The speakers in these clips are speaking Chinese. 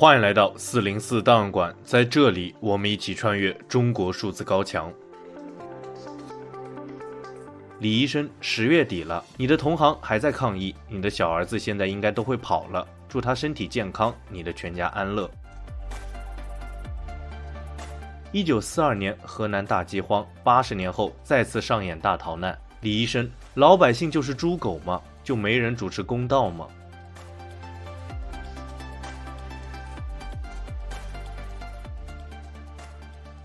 欢迎来到四零四档案馆，在这里，我们一起穿越中国数字高墙。李医生，十月底了，你的同行还在抗疫，你的小儿子现在应该都会跑了，祝他身体健康，你的全家安乐。一九四二年河南大饥荒，八十年后再次上演大逃难。李医生，老百姓就是猪狗吗？就没人主持公道吗？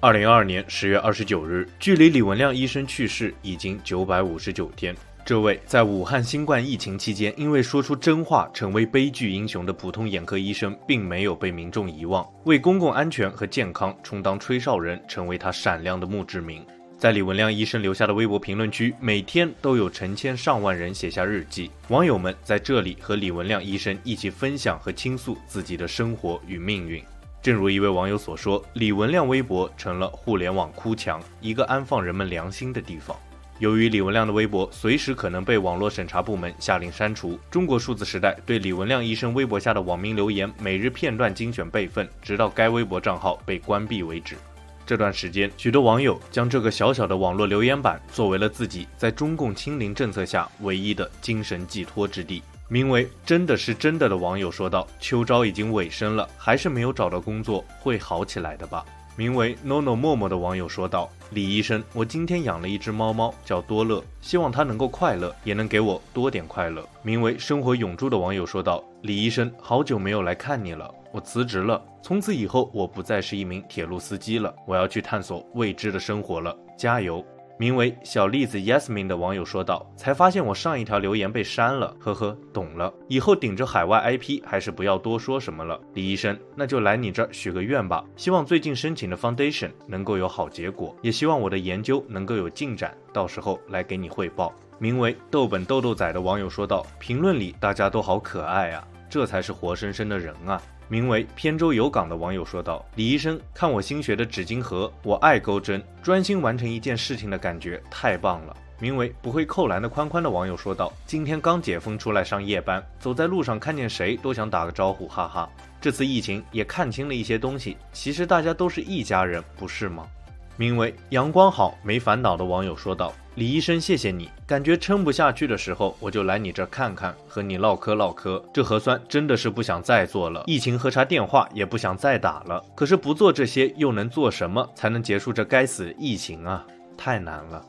二零二二年十月二十九日，距离李文亮医生去世已经九百五十九天。这位在武汉新冠疫情期间因为说出真话成为悲剧英雄的普通眼科医生，并没有被民众遗忘，为公共安全和健康充当吹哨人，成为他闪亮的墓志铭。在李文亮医生留下的微博评论区，每天都有成千上万人写下日记，网友们在这里和李文亮医生一起分享和倾诉自己的生活与命运。正如一位网友所说，李文亮微博成了互联网哭墙，一个安放人们良心的地方。由于李文亮的微博随时可能被网络审查部门下令删除，中国数字时代对李文亮医生微博下的网民留言每日片段精选备份，直到该微博账号被关闭为止。这段时间，许多网友将这个小小的网络留言板作为了自己在中共清零政策下唯一的精神寄托之地。名为“真的是真的”的网友说道：“秋招已经尾声了，还是没有找到工作，会好起来的吧？”名为 “nono 默默”的网友说道：“李医生，我今天养了一只猫猫，叫多乐，希望它能够快乐，也能给我多点快乐。”名为“生活永驻”的网友说道：“李医生，好久没有来看你了，我辞职了，从此以后我不再是一名铁路司机了，我要去探索未知的生活了，加油！”名为小栗子 Yasmin 的网友说道：“才发现我上一条留言被删了，呵呵，懂了。以后顶着海外 IP 还是不要多说什么了。李医生，那就来你这儿许个愿吧，希望最近申请的 Foundation 能够有好结果，也希望我的研究能够有进展，到时候来给你汇报。”名为豆本豆豆仔的网友说道：“评论里大家都好可爱啊，这才是活生生的人啊。”名为扁舟有港的网友说道：“李医生，看我新学的纸巾盒，我爱钩针，专心完成一件事情的感觉太棒了。”名为不会扣篮的宽宽的网友说道：“今天刚解封出来上夜班，走在路上看见谁都想打个招呼，哈哈。这次疫情也看清了一些东西，其实大家都是一家人，不是吗？”名为阳光好没烦恼的网友说道。李医生，谢谢你。感觉撑不下去的时候，我就来你这儿看看，和你唠嗑唠嗑。这核酸真的是不想再做了，疫情核查电话也不想再打了。可是不做这些，又能做什么才能结束这该死的疫情啊？太难了。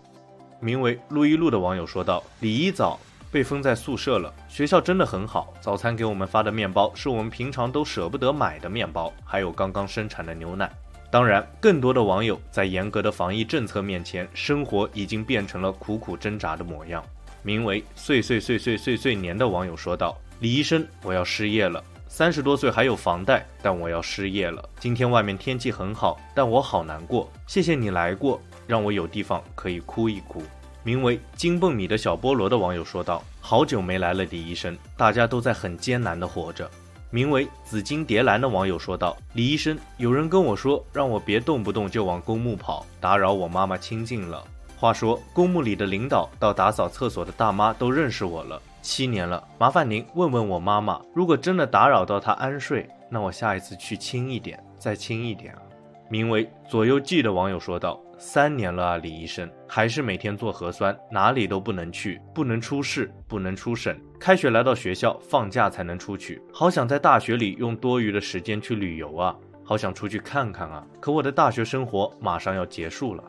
名为路一路的网友说道：“李医早被封在宿舍了，学校真的很好，早餐给我们发的面包是我们平常都舍不得买的面包，还有刚刚生产的牛奶。”当然，更多的网友在严格的防疫政策面前，生活已经变成了苦苦挣扎的模样。名为“岁岁岁岁岁岁年”的网友说道：“李医生，我要失业了，三十多岁还有房贷，但我要失业了。今天外面天气很好，但我好难过。谢谢你来过，让我有地方可以哭一哭。”名为“金蹦米”的小菠萝的网友说道：“好久没来了，李医生，大家都在很艰难的活着。”名为紫金蝶兰的网友说道：“李医生，有人跟我说，让我别动不动就往公墓跑，打扰我妈妈清静了。话说，公墓里的领导到打扫厕所的大妈都认识我了，七年了。麻烦您问问我妈妈，如果真的打扰到她安睡，那我下一次去轻一点，再轻一点啊。”名为左右记的网友说道。三年了啊，李医生还是每天做核酸，哪里都不能去，不能出市，不能出省。开学来到学校，放假才能出去。好想在大学里用多余的时间去旅游啊，好想出去看看啊。可我的大学生活马上要结束了。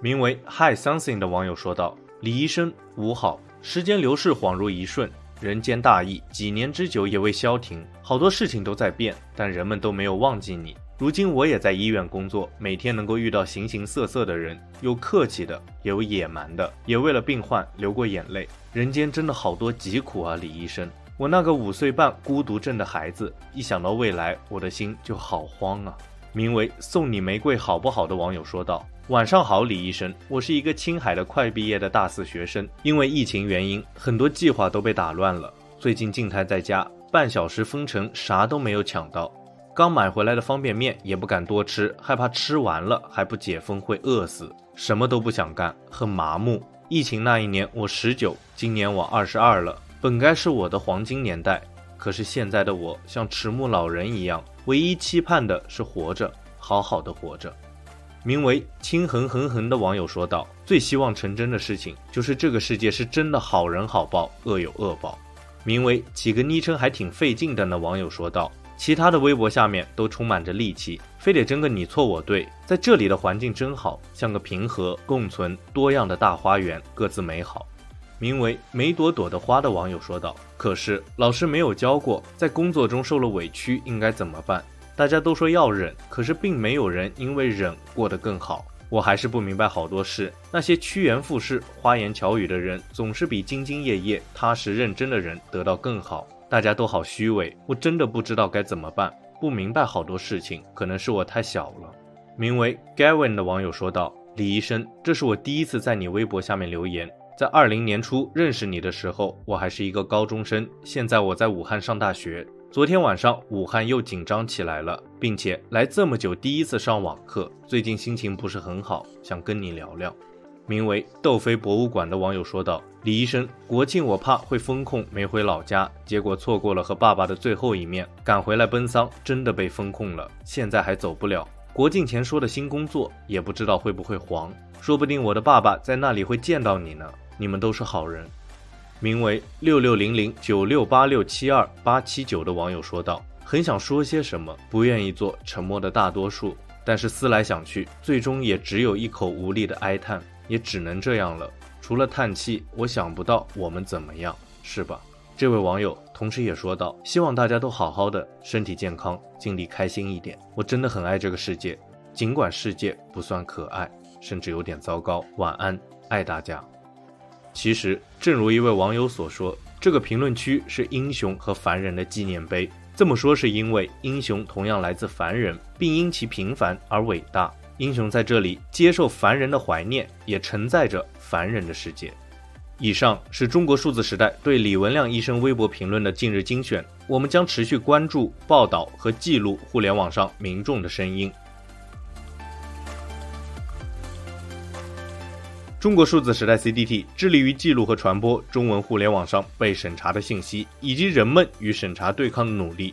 名为 Hi Something 的网友说道：“李医生，午好。时间流逝恍如一瞬，人间大疫，几年之久也未消停。好多事情都在变，但人们都没有忘记你。”如今我也在医院工作，每天能够遇到形形色色的人，有客气的，也有野蛮的，也为了病患流过眼泪。人间真的好多疾苦啊，李医生。我那个五岁半孤独症的孩子，一想到未来，我的心就好慌啊。名为“送你玫瑰好不好”的网友说道：“晚上好，李医生，我是一个青海的快毕业的大四学生，因为疫情原因，很多计划都被打乱了。最近静态在家，半小时封城，啥都没有抢到。”刚买回来的方便面也不敢多吃，害怕吃完了还不解封会饿死，什么都不想干，很麻木。疫情那一年我十九，今年我二十二了，本该是我的黄金年代，可是现在的我像迟暮老人一样，唯一期盼的是活着，好好的活着。名为“青横横横”的网友说道：“最希望成真的事情，就是这个世界是真的好人好报，恶有恶报。”名为“起个昵称还挺费劲的”的网友说道：“其他的微博下面都充满着戾气，非得争个你错我对。在这里的环境真好，像个平和共存、多样的大花园，各自美好。”名为“梅朵朵的花”的网友说道：“可是老师没有教过，在工作中受了委屈应该怎么办？”大家都说要忍，可是并没有人因为忍过得更好。我还是不明白好多事。那些趋炎附势、花言巧语的人，总是比兢兢业业、踏实认真的人得到更好。大家都好虚伪，我真的不知道该怎么办。不明白好多事情，可能是我太小了。名为 Gavin 的网友说道：“李医生，这是我第一次在你微博下面留言。在二零年初认识你的时候，我还是一个高中生，现在我在武汉上大学。”昨天晚上，武汉又紧张起来了，并且来这么久第一次上网课，最近心情不是很好，想跟你聊聊。名为“窦飞博物馆”的网友说道：“李医生，国庆我怕会封控，没回老家，结果错过了和爸爸的最后一面，赶回来奔丧，真的被封控了，现在还走不了。国庆前说的新工作，也不知道会不会黄，说不定我的爸爸在那里会见到你呢。你们都是好人。”名为六六零零九六八六七二八七九的网友说道：“很想说些什么，不愿意做沉默的大多数，但是思来想去，最终也只有一口无力的哀叹，也只能这样了。除了叹气，我想不到我们怎么样，是吧？”这位网友同时也说道：“希望大家都好好的，身体健康，尽力开心一点。我真的很爱这个世界，尽管世界不算可爱，甚至有点糟糕。晚安，爱大家。”其实，正如一位网友所说，这个评论区是英雄和凡人的纪念碑。这么说是因为英雄同样来自凡人，并因其平凡而伟大。英雄在这里接受凡人的怀念，也承载着凡人的世界。以上是中国数字时代对李文亮医生微博评论的近日精选。我们将持续关注、报道和记录互联网上民众的声音。中国数字时代 CDT 致力于记录和传播中文互联网上被审查的信息，以及人们与审查对抗的努力。